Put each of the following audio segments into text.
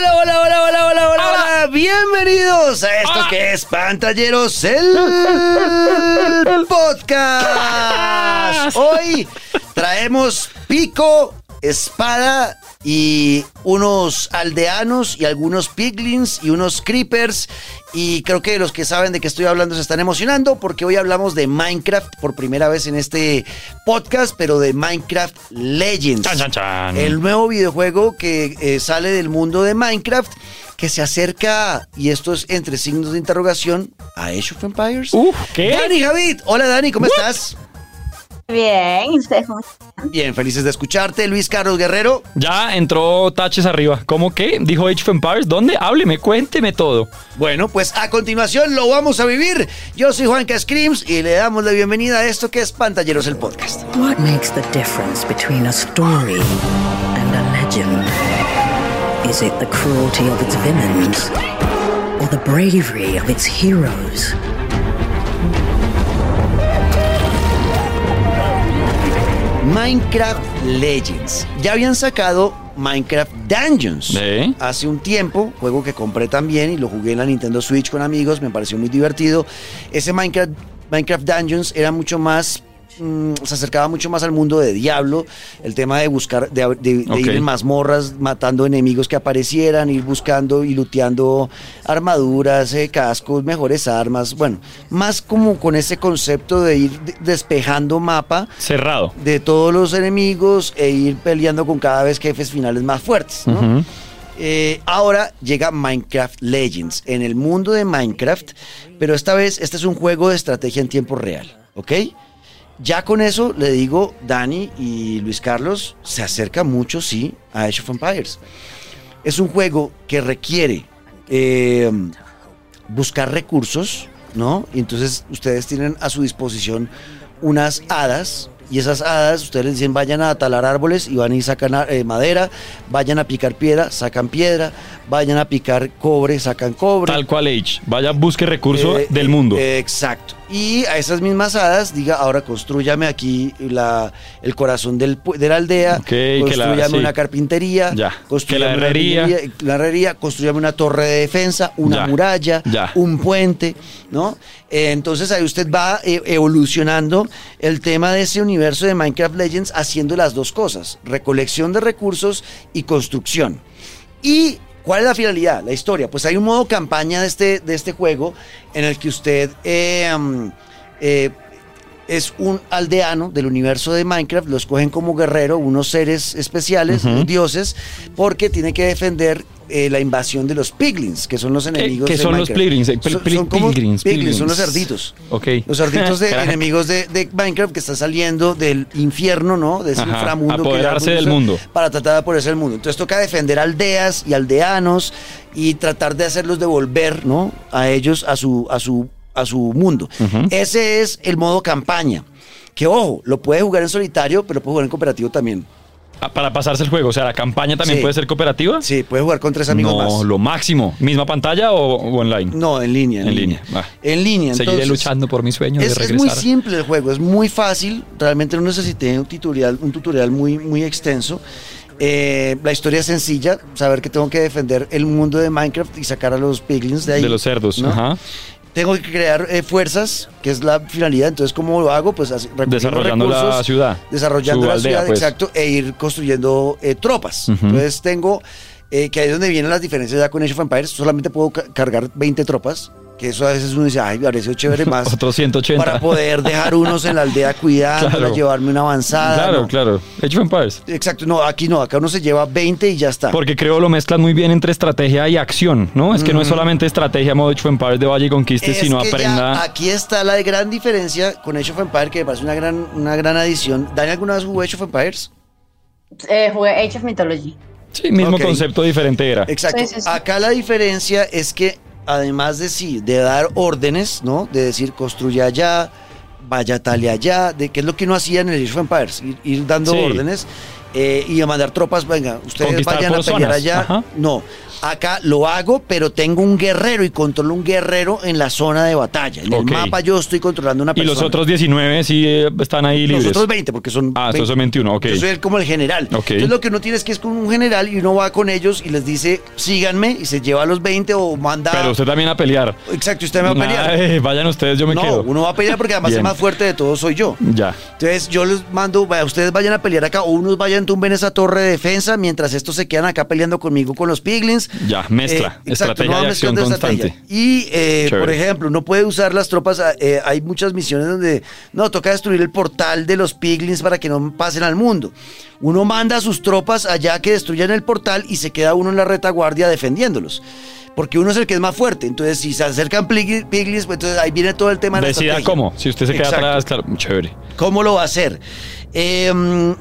hola, hola, hola, hola, hola, hola, hola. Bienvenidos a esto que es Pantalleros, el podcast. Hoy traemos pico, espada y unos aldeanos y algunos piglins y unos creepers. Y creo que los que saben de qué estoy hablando se están emocionando porque hoy hablamos de Minecraft por primera vez en este podcast, pero de Minecraft Legends. Chan, chan, chan. El nuevo videojuego que eh, sale del mundo de Minecraft, que se acerca, y esto es entre signos de interrogación, a Age of Empires. Uf, ¿qué? Dani Javid, hola Dani, ¿cómo estás? Bien, ¿y ustedes cómo están? Bien, felices de escucharte. Luis Carlos Guerrero. Ya entró taches arriba. ¿Cómo que? Dijo Age of Empires. ¿Dónde? Hábleme, cuénteme todo. Bueno, pues a continuación lo vamos a vivir. Yo soy Juanca Screams y le damos la bienvenida a esto que es Pantalleros el Podcast. What makes the difference between a story and a legend? Is it the cruelty of its villains or the bravery of its heroes? Minecraft Legends. Ya habían sacado Minecraft Dungeons hace un tiempo, juego que compré también y lo jugué en la Nintendo Switch con amigos, me pareció muy divertido. Ese Minecraft, Minecraft Dungeons era mucho más mm, se acercaba mucho más al mundo de Diablo, el tema de buscar, de, de- de Ok. ir en mazmorras, matando enemigos que aparecieran, ir buscando y luteando armaduras, eh, cascos, mejores armas, bueno, más como con ese concepto de ir de- despejando mapa Cerrado. de todos los enemigos e ir peleando con cada vez jefes finales más fuertes. Eh, ahora llega Minecraft Legends en el mundo de Minecraft, pero esta vez este es un juego de estrategia en tiempo real, ¿ok? Ya con eso le digo, Dani y Luis Carlos, se acerca mucho, sí, a Age of Empires. Es un juego que requiere eh, buscar recursos, ¿no? Y entonces ustedes tienen a su disposición unas hadas. Y esas hadas, ustedes les dicen, vayan a talar árboles y van y sacan eh, madera, vayan a picar piedra, sacan piedra, vayan a picar cobre, sacan cobre. Tal cual Age. Vaya, busque recurso Eh, del mundo. eh, exacto. Y a esas mismas hadas, diga, ahora construyame aquí la, el corazón del, de la aldea, Ok, que la- construyame sí. una carpintería, Ya, construyame la herrería. una herrería, la herrería, construyame una torre de defensa, una Ya, muralla, ya. un puente, ¿no? Eh, entonces ahí usted va eh, evolucionando el tema de ese universo de Minecraft Legends haciendo las dos cosas, recolección de recursos y construcción. ¿Y cuál es la finalidad, la historia? Pues hay un modo campaña de este, de este juego en el que usted eh, eh, es un aldeano del universo de Minecraft, lo escogen como guerrero, unos seres especiales, Ujú. dioses, porque tiene que defender eh, la invasión de los piglins, que son los enemigos qué de son los Minecraft. piglins? Eh, Son- como pilgrims, piglins, son los cerditos. Ok. Los cerditos de enemigos de, de Minecraft que están saliendo del infierno, ¿no? De ese Ajá, inframundo. que apoderarse ya- del mundo. Para tratar de apoderarse del mundo. Entonces toca defender aldeas y aldeanos y tratar de hacerlos devolver, ¿no? A ellos, a su, a su, a su mundo. Ese es el modo campaña. Que ojo, lo puede jugar en solitario, pero puede jugar en cooperativo también. Ah, Para pasarse el juego. O sea, la campaña también Sí. puede ser cooperativa. Sí, puede jugar con tres amigos no, más. lo máximo. ¿Misma pantalla o, o online? No, en línea. En, En línea. En línea. Seguiré entonces- luchando por mi sueño Es, de es muy simple el juego, es muy fácil. Realmente no necesité un tutorial, un tutorial muy, muy extenso. Eh, la historia es sencilla, saber que tengo que defender el mundo de Minecraft y sacar a los piglins de ahí. de los cerdos. ¿no? Ajá. Tengo que crear eh, fuerzas, que es la finalidad. Entonces, ¿cómo lo hago? Pues Desarrollando la recursos, ciudad. Desarrollando la aldea, ciudad, pues. exacto, e ir construyendo eh, tropas. Entonces tengo, eh, que ahí es donde vienen las diferencias ya con Age of Empires, solamente puedo ca- cargar 20 tropas, que eso a veces uno dice, ay, me parece chévere más. Otros 180. Para poder dejar unos en la aldea cuidando, Claro. llevarme una avanzada. Claro, no. claro. Age of Empires. Exacto, no, aquí no, acá uno se lleva 20 y ya está. Porque creo lo mezclan muy bien entre estrategia y acción, ¿no? Es que no es solamente estrategia modo Age of Empires de Valle y Conquiste. Es sino que ya aprenda. aquí está la gran diferencia con Age of Empires, que me parece una gran, una gran adición. ¿Dani alguna vez jugó Age of Empires? Eh, jugué Age of Mythology. Sí, mismo concepto diferente era. Exacto. Sí, sí, sí. Acá la diferencia es que además de sí, de dar órdenes, ¿no? De decir construya allá, vaya tal y allá, de qué es lo que uno hacía en el Age of Empires, ir, ir dando Sí. órdenes eh, y a mandar tropas, venga, ustedes Conquistar vayan a pelear zonas, allá. ajá. No, Acá lo hago, pero tengo un guerrero y controlo un guerrero en la zona de batalla. En el mapa yo estoy controlando una Y persona. los otros 19 sí eh, están ahí libres. Los otros 20, porque son. Ah, estos son 21, ok. Yo soy el- como el general. Ok. Entonces lo que uno tiene es que es con un general y uno va con ellos y les dice, síganme, y se lleva a los 20 o manda. Pero usted también a pelear. Exacto, usted me va a pelear. Vayan ustedes, yo me no, quedo. uno va a pelear porque además el más fuerte de todos soy yo. Ya. Entonces yo les mando, vaya, ustedes vayan a pelear acá o unos vayan tumben esa torre de defensa mientras estos se quedan acá peleando conmigo con los piglins. Ya, mezcla. Eh, exacto, estrategia no y va acción constante. estrategia. Y, eh, por ejemplo, uno puede usar las tropas, eh, hay muchas misiones donde, no, toca destruir el portal de los piglins para que no pasen al mundo. Uno manda a sus tropas allá que destruyan el portal y se queda uno en la retaguardia defendiéndolos. Porque uno es el que es más fuerte. Entonces, si se acercan pigli- piglins, pues entonces ahí viene todo el tema de la Decida estrategia. cómo. Si usted se queda Exacto. atrás, claro, chévere. ¿Cómo lo va a hacer? Eh,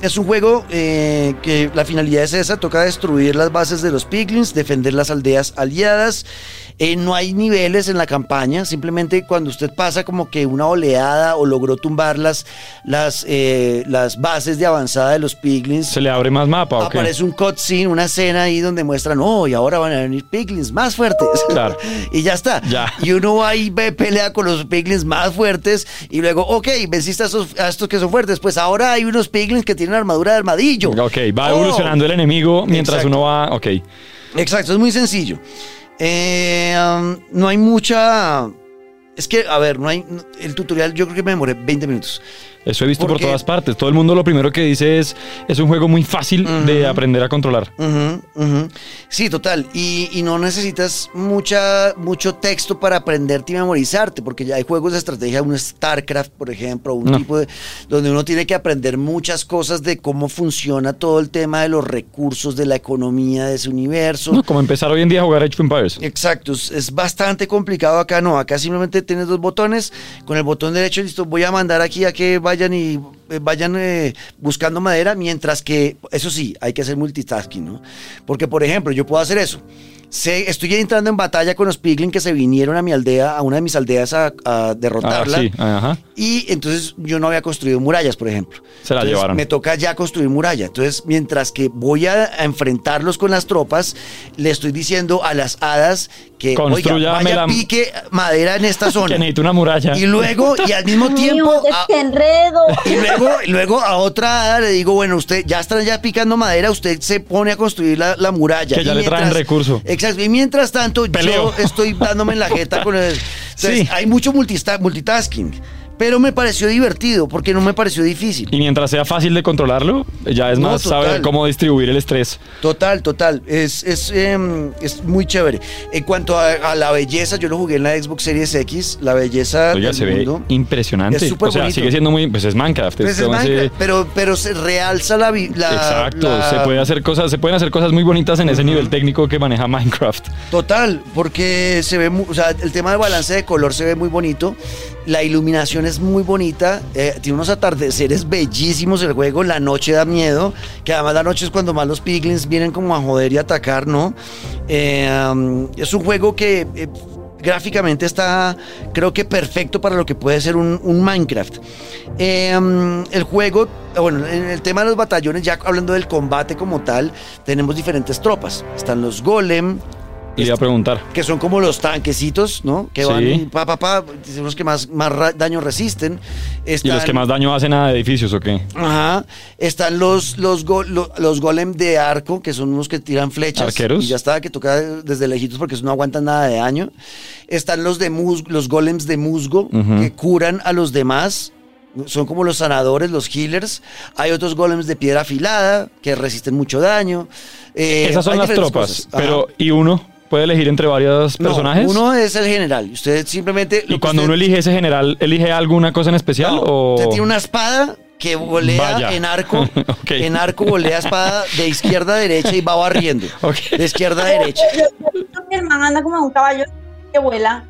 es un juego eh, que la finalidad es esa, toca destruir las bases de los piglins, defender las aldeas aliadas. Eh, no hay niveles en la campaña, simplemente cuando usted pasa como que una oleada o logró tumbar las, las, eh, las bases de avanzada de los piglins, ¿Se le abre más mapa o qué? aparece un cutscene, una escena ahí donde muestran, oh, y ahora van a venir piglins más fuertes. Claro. y ya está. Ya. Y uno va y ve, pelea con los piglins más fuertes y luego, ok, venciste a, estos que son fuertes, pues ahora hay unos piglins que tienen armadura de armadillo. Ok, va Oh. evolucionando el enemigo mientras Exacto. uno va. Ok. Exacto, es muy sencillo. Eh, um, no hay mucha... Es que, a ver, no hay... El tutorial yo creo que me demoré 20 minutos. Eso he visto por todas partes. Todo el mundo lo primero que dice es: es un juego muy fácil de aprender a controlar. Sí, total. Y, y no necesitas mucha, mucho texto para aprenderte y memorizarte, porque ya hay juegos de estrategia, un StarCraft, por ejemplo, un No. tipo de. donde uno tiene que aprender muchas cosas de cómo funciona todo el tema de los recursos, de la economía de ese universo. No, como empezar hoy en día a jugar Age of Empires. Exacto, es, es bastante complicado acá, no, acá simplemente tienes dos botones, con el botón derecho, listo, voy a mandar aquí a que vayan y eh, vayan eh, buscando madera, mientras que, eso sí, hay que hacer multitasking, ¿no? Porque, por ejemplo, yo puedo hacer eso. Estoy entrando en batalla con los piglin que se vinieron a mi aldea, a una de mis aldeas a, a Ah, derrotarla. sí, ajá. Y entonces yo no había construido murallas, por ejemplo. Se la Entonces, llevaron. Me toca ya construir muralla. Entonces, mientras que voy a, a enfrentarlos con las tropas, le estoy diciendo a las hadas que, oiga, Construyame vaya la- pique madera en esta zona. Que necesito una muralla. Y luego, y al mismo tiempo... Mío, a- enredo. y luego, y luego a otra hada le digo, bueno, usted ya está ya picando madera, usted se pone a construir la, la muralla. Que ya Y le traen recurso. Exacto. Y mientras tanto, Peleo. yo estoy dándome en la jeta con el. Entonces, Sí. hay mucho multista- multitasking. Pero me pareció divertido porque no me pareció difícil. Y mientras sea fácil de controlarlo, ya es No, más total. saber cómo distribuir el estrés. Total, total. Es, es, em, es muy chévere. En cuanto a, a la belleza, yo lo jugué en la Xbox Series X. La belleza Oiga, del se ve mundo. impresionante. Es súper o sea, bonito. sigue siendo muy. Pues es Minecraft. Pues es Minecraft, pero, pero se realza la, Exacto, la- se puede hacer cosas, se pueden hacer cosas muy bonitas en ese nivel técnico que maneja Minecraft. Total, porque se ve, o sea, el tema de balance de color se ve muy bonito, la iluminación es muy bonita, eh, tiene unos atardeceres bellísimos el juego, la noche da miedo, que además la noche es cuando más los piglins vienen como a joder y atacar, ¿no? Eh, es un juego que eh, gráficamente está, creo que perfecto para lo que puede ser un, Minecraft. Eh, el juego, bueno, en el tema de los batallones, ya hablando del combate como tal, tenemos diferentes tropas. Están los golem, le iba a preguntar. que son como los tanquecitos, ¿no? Que van pa, pa, pa, son los que más, más daño resisten. ¿Y los que más daño hacen a edificios o qué? Ajá. Están los, los, go- los golem de arco, que son unos que tiran flechas. ¿Arqueros? Y ya está, que toca desde lejitos porque eso no aguantan nada de daño. Están los de mus- los golems de musgo, que curan a los demás. Son como los sanadores, los healers. Hay otros golems de piedra afilada que resisten mucho daño. Eh, Esas son las tropas. cosas. Pero, ¿y uno? ¿Puede elegir entre varios No, personajes? uno es el general. Usted simplemente. y cuando usted- uno elige ese general, ¿elige alguna cosa en especial? No, o... Usted tiene una espada que volea Vaya. en arco. En arco volea espada de izquierda a derecha y va barriendo. De izquierda a derecha. Yo- yo- Mi hermana anda como un caballo que vuela.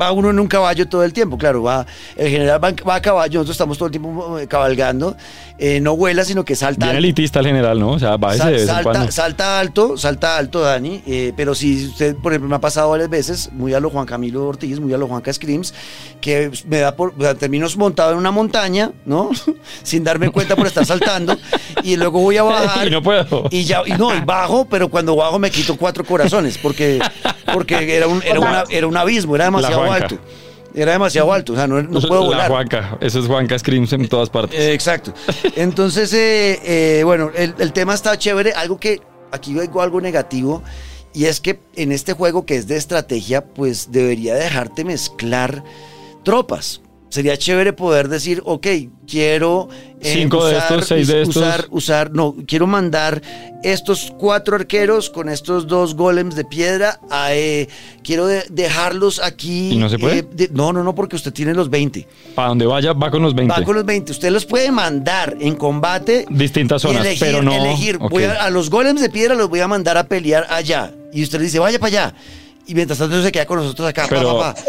va uno en un caballo todo el tiempo, claro, va, el general va, va a caballo, nosotros estamos todo el tiempo eh, cabalgando, eh, no vuela, sino que salta. Bien alto. elitista el general, ¿no? O sea, va ese Sal- de vez en salta, cuando. salta alto, salta alto, Dani. eh, pero si usted, por ejemplo, me ha pasado varias veces, muy a lo Juan Camilo Ortiz, muy a lo Juanca Screams, que me da por. O sea, termino montado en una montaña, ¿no? Sin darme cuenta por estar saltando. y luego voy a bajar. Y no puedo. Y ya, y no, y bajo, pero cuando bajo me quito cuatro corazones, porque, porque era, un, era, una- era un abismo, era demasiado alto. Era demasiado alto, o sea, no, no puedo La volar. Juanca. Eso es Juanca Screams en todas partes. Eh, exacto. Entonces, eh, eh, bueno, el, el tema está chévere. Algo que aquí digo algo negativo. Y es que en este juego que es de estrategia, pues debería dejarte mezclar tropas. Sería chévere poder decir, ok, quiero eh, Cinco de estos, seis de estos. usar, usar, no, quiero mandar estos cuatro arqueros con estos dos golems de piedra, a, eh, quiero de- dejarlos aquí. ¿Y no se puede? eh, de- no, no, no, porque usted tiene los 20. Para donde vaya, va con los 20. Va con los 20. Usted los puede mandar en combate. Distintas zonas, elegir, pero no- elegir. ok. Voy a, a los golems de piedra los voy a mandar a pelear allá. Y usted le dice, vaya para allá. Y mientras tanto se queda con nosotros acá. Pero- pa, pa.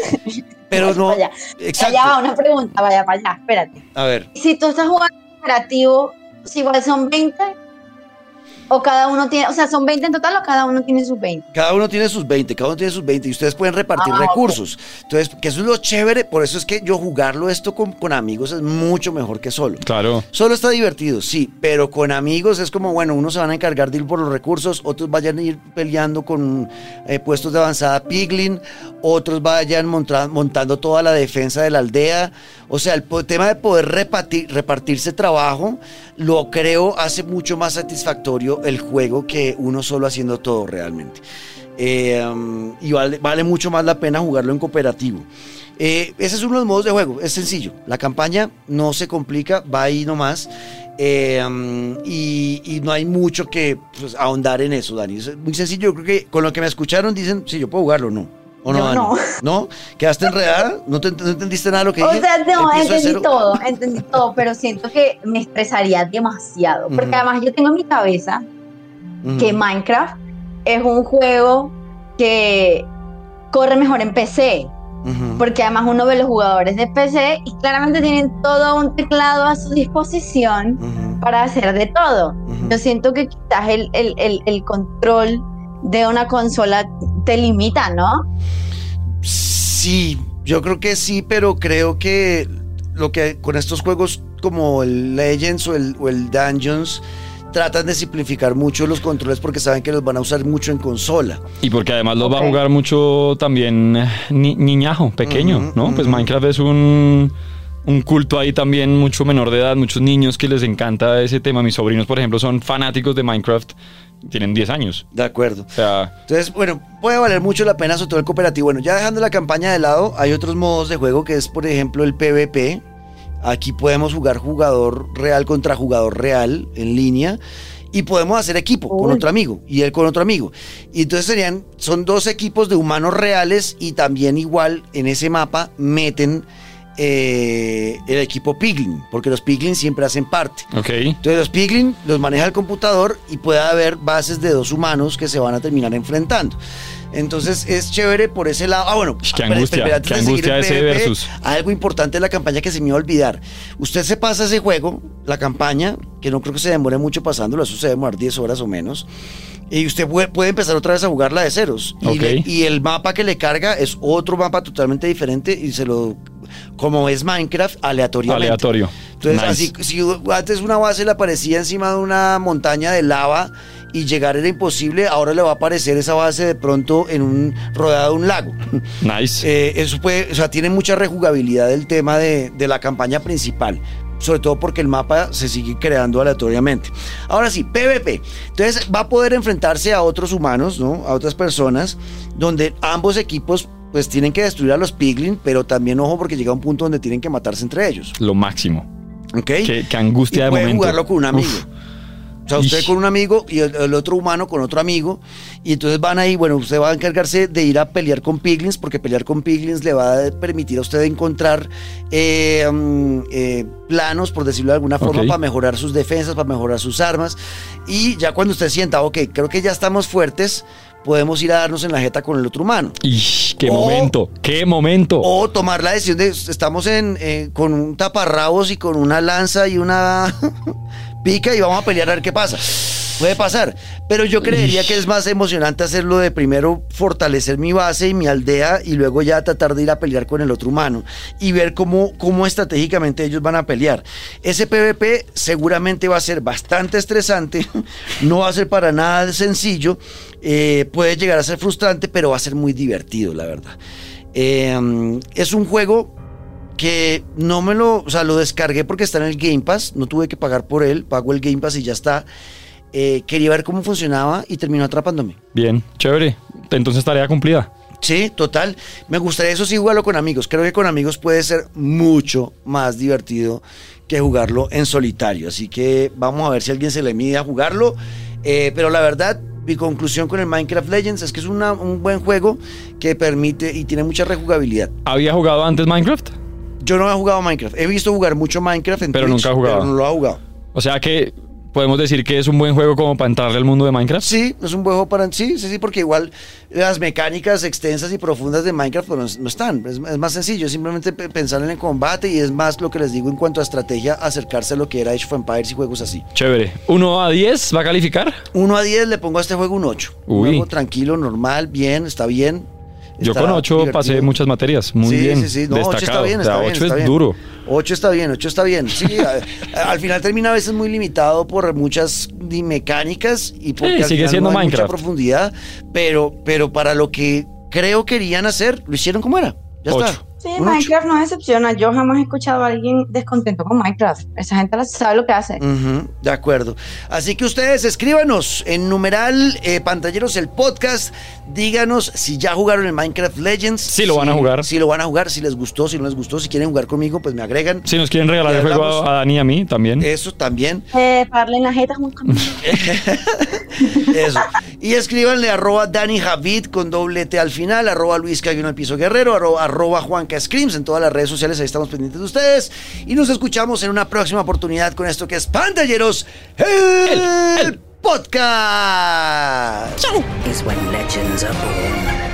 Pero no. allá. Exacto. Allá va una pregunta, vaya para allá, espérate. A ver. Si tú estás jugando cooperativo, si igual son 20, o cada uno tiene, o sea, son 20 en total o cada uno tiene sus 20. Cada uno tiene sus 20, cada uno tiene sus 20 y ustedes pueden repartir Ah, recursos. Entonces, que eso es lo chévere, por eso es que yo jugarlo esto con, con amigos es mucho mejor que solo. Claro. Solo está divertido, sí, pero con amigos es como, bueno, unos se van a encargar de ir por los recursos, otros vayan a ir peleando con eh, puestos de avanzada Piglin, otros vayan montra- montando toda la defensa de la aldea. O sea, el tema de poder repartir, repartirse trabajo, lo creo hace mucho más satisfactorio el juego que uno solo haciendo todo realmente. Eh, y vale, mucho más la pena jugarlo en cooperativo. Eh, ese es uno de los modos de juego, es sencillo. La campaña no se complica, va ahí nomás. eh, y, no hay mucho que pues, ahondar en eso, Dani. Es muy sencillo. Yo creo que con lo que me escucharon dicen, sí, yo puedo jugarlo, ¿no? ¿O no, Yo no. ¿No? ¿Quedaste enredada? ¿No, te- no entendiste nada de lo que O dije? sea, no, entendí todo, entendí todo, pero siento que me estresaría demasiado. Porque además yo tengo en mi cabeza que Minecraft es un juego que corre mejor en PC. Porque además uno ve los jugadores de PC y claramente tienen todo un teclado a su disposición para hacer de todo. Yo siento que quizás el, el, el, el control de una consola te limita, ¿no? Sí, yo creo que sí, pero creo que lo que con estos juegos como el Legends o el, o el Dungeons tratan de simplificar mucho los controles porque saben que los van a usar mucho en consola. Y porque además los va a jugar mucho también ni- niñajo, pequeño, ¿no? Pues. Minecraft es un, un culto ahí también mucho menor de edad, muchos niños que les encanta ese tema. Mis sobrinos, por ejemplo, son fanáticos de Minecraft, tienen 10 años. De acuerdo. O sea, Entonces, bueno, puede valer mucho la pena sobre todo el cooperativo. Bueno, ya dejando la campaña de lado, hay otros modos de juego que es, por ejemplo, el PvP. Aquí podemos jugar jugador real contra jugador real en línea y podemos hacer equipo con otro amigo y él con otro amigo. Y entonces serían, son dos equipos de humanos reales y también igual en ese mapa meten eh, el equipo Piglin, porque los Piglin siempre hacen parte. ok. Entonces los Piglin los maneja el computador y puede haber bases de dos humanos que se van a terminar enfrentando. Entonces es chévere por ese lado. Ah, bueno, Qué espera, angustia, espera, antes qué angustia el ese PvP, versus. Algo importante de la campaña que se me iba a olvidar. Usted se pasa ese juego, la campaña, que no creo que se demore mucho pasándolo, eso se demorar 10 horas o menos. Y usted puede, puede empezar otra vez a jugarla de ceros. Y, Ok. le- y el mapa que le carga es otro mapa totalmente diferente y se lo, como es Minecraft, aleatoriamente. Aleatorio. Entonces, Nice. así, si antes una base le aparecía encima de una montaña de lava y llegar era imposible, ahora le va a aparecer esa base de pronto en un rodeado de un lago. Nice. Eh, eso puede, o sea, tiene mucha rejugabilidad el tema de, de la campaña principal. Sobre todo porque el mapa se sigue creando aleatoriamente. Ahora sí, PvP. Entonces va a poder enfrentarse a otros humanos, ¿no? A otras personas, donde ambos equipos pues tienen que destruir a los Piglin, pero también ojo porque llega un punto donde tienen que matarse entre ellos. Lo máximo. ¿Ok? Qué, qué angustia y de puede momento. jugarlo con un amigo. Uf. O sea, usted Ish. con un amigo y el, el otro humano con otro amigo. Y entonces van ahí, bueno, usted va a encargarse de ir a pelear con piglins, porque pelear con piglins le va a permitir a usted encontrar eh, mm, eh, planos, por decirlo de alguna forma, para mejorar sus defensas, para mejorar sus armas. Y ya cuando usted sienta, ok, creo que ya estamos fuertes, podemos ir a darnos en la jeta con el otro humano. Ish, qué O- momento, qué momento. O tomar la decisión de estamos en, eh, con un taparrabos y con una lanza y una pica y vamos a pelear a ver qué pasa. Puede pasar, pero yo creería que es más emocionante hacerlo de primero fortalecer mi base y mi aldea y luego ya tratar de ir a pelear con el otro humano y ver cómo, cómo estratégicamente ellos van a pelear. Ese PvP seguramente va a ser bastante estresante, no va a ser para nada sencillo, eh, puede llegar a ser frustrante, pero va a ser muy divertido, la verdad. Eh, es un juego que no me lo, o sea, lo descargué porque está en el Game Pass, no tuve que pagar por él, pago el Game Pass y ya está. Eh, quería ver cómo funcionaba y terminó atrapándome. Bien, chévere. Entonces tarea cumplida. Sí, total. Me gustaría eso sí jugarlo con amigos. Creo que con amigos puede ser mucho más divertido que jugarlo en solitario. Así que vamos a ver si alguien se le mide a jugarlo. Eh, pero la verdad, mi conclusión con el Minecraft Legends es que es una- un buen juego que permite y tiene mucha rejugabilidad. ¿Había jugado antes Minecraft? Yo no he jugado Minecraft. He visto jugar mucho Minecraft en Pero Twitch, nunca he jugado. Pero no lo he jugado. O sea que podemos decir que es un buen juego como para entrarle al mundo de Minecraft. Sí, es un buen juego para... Sí, sí, sí, porque igual las mecánicas extensas y profundas de Minecraft pues, no, no están. Es, es más sencillo, simplemente pe- pensar en el combate y es más lo que les digo en cuanto a estrategia, acercarse a lo que era Age of Empires y juegos así. Chévere. ¿1 a 10 va a calificar? 1 a 10 le pongo a este juego un 8. Un Uy. juego tranquilo, normal, bien, está bien. Yo con 8 divertido. pasé muchas materias. Muy sí, bien. Sí, sí, no, 8 está Destacado. bien, O sea, bien. 8 está es bien. duro. 8 está bien, 8 está bien. Sí, a- al final termina a veces muy limitado por muchas mecánicas y porque Sí, al sigue final siendo no hay Minecraft. mucha profundidad, pero, pero para lo que creo querían hacer, lo hicieron como era. Ya Ocho. está. Sí. Minecraft no decepciona. Yo jamás he escuchado a alguien descontento con Minecraft. Esa gente sabe lo que hace. De acuerdo. Así que ustedes escríbanos en numeral eh, pantalleros el podcast. Díganos si ya jugaron el Minecraft Legends. Sí lo van a si- jugar. Si lo van a jugar, si les gustó, si no les gustó, si quieren jugar conmigo, pues me agregan. Si nos quieren regalar el juego a, a Dani y a mí también. Eso también. Eh, parle en la jeta, Juan Camilo. Eso. Y escríbanle arroba Dani Javid con doble T al final, arroba Luis Caguino al piso guerrero, arroba, arroba Juanca Screams en todas las redes sociales, ahí estamos pendientes de ustedes. Y nos escuchamos en una próxima oportunidad con esto que es Pantalleros, el, podcast. is when legends are born.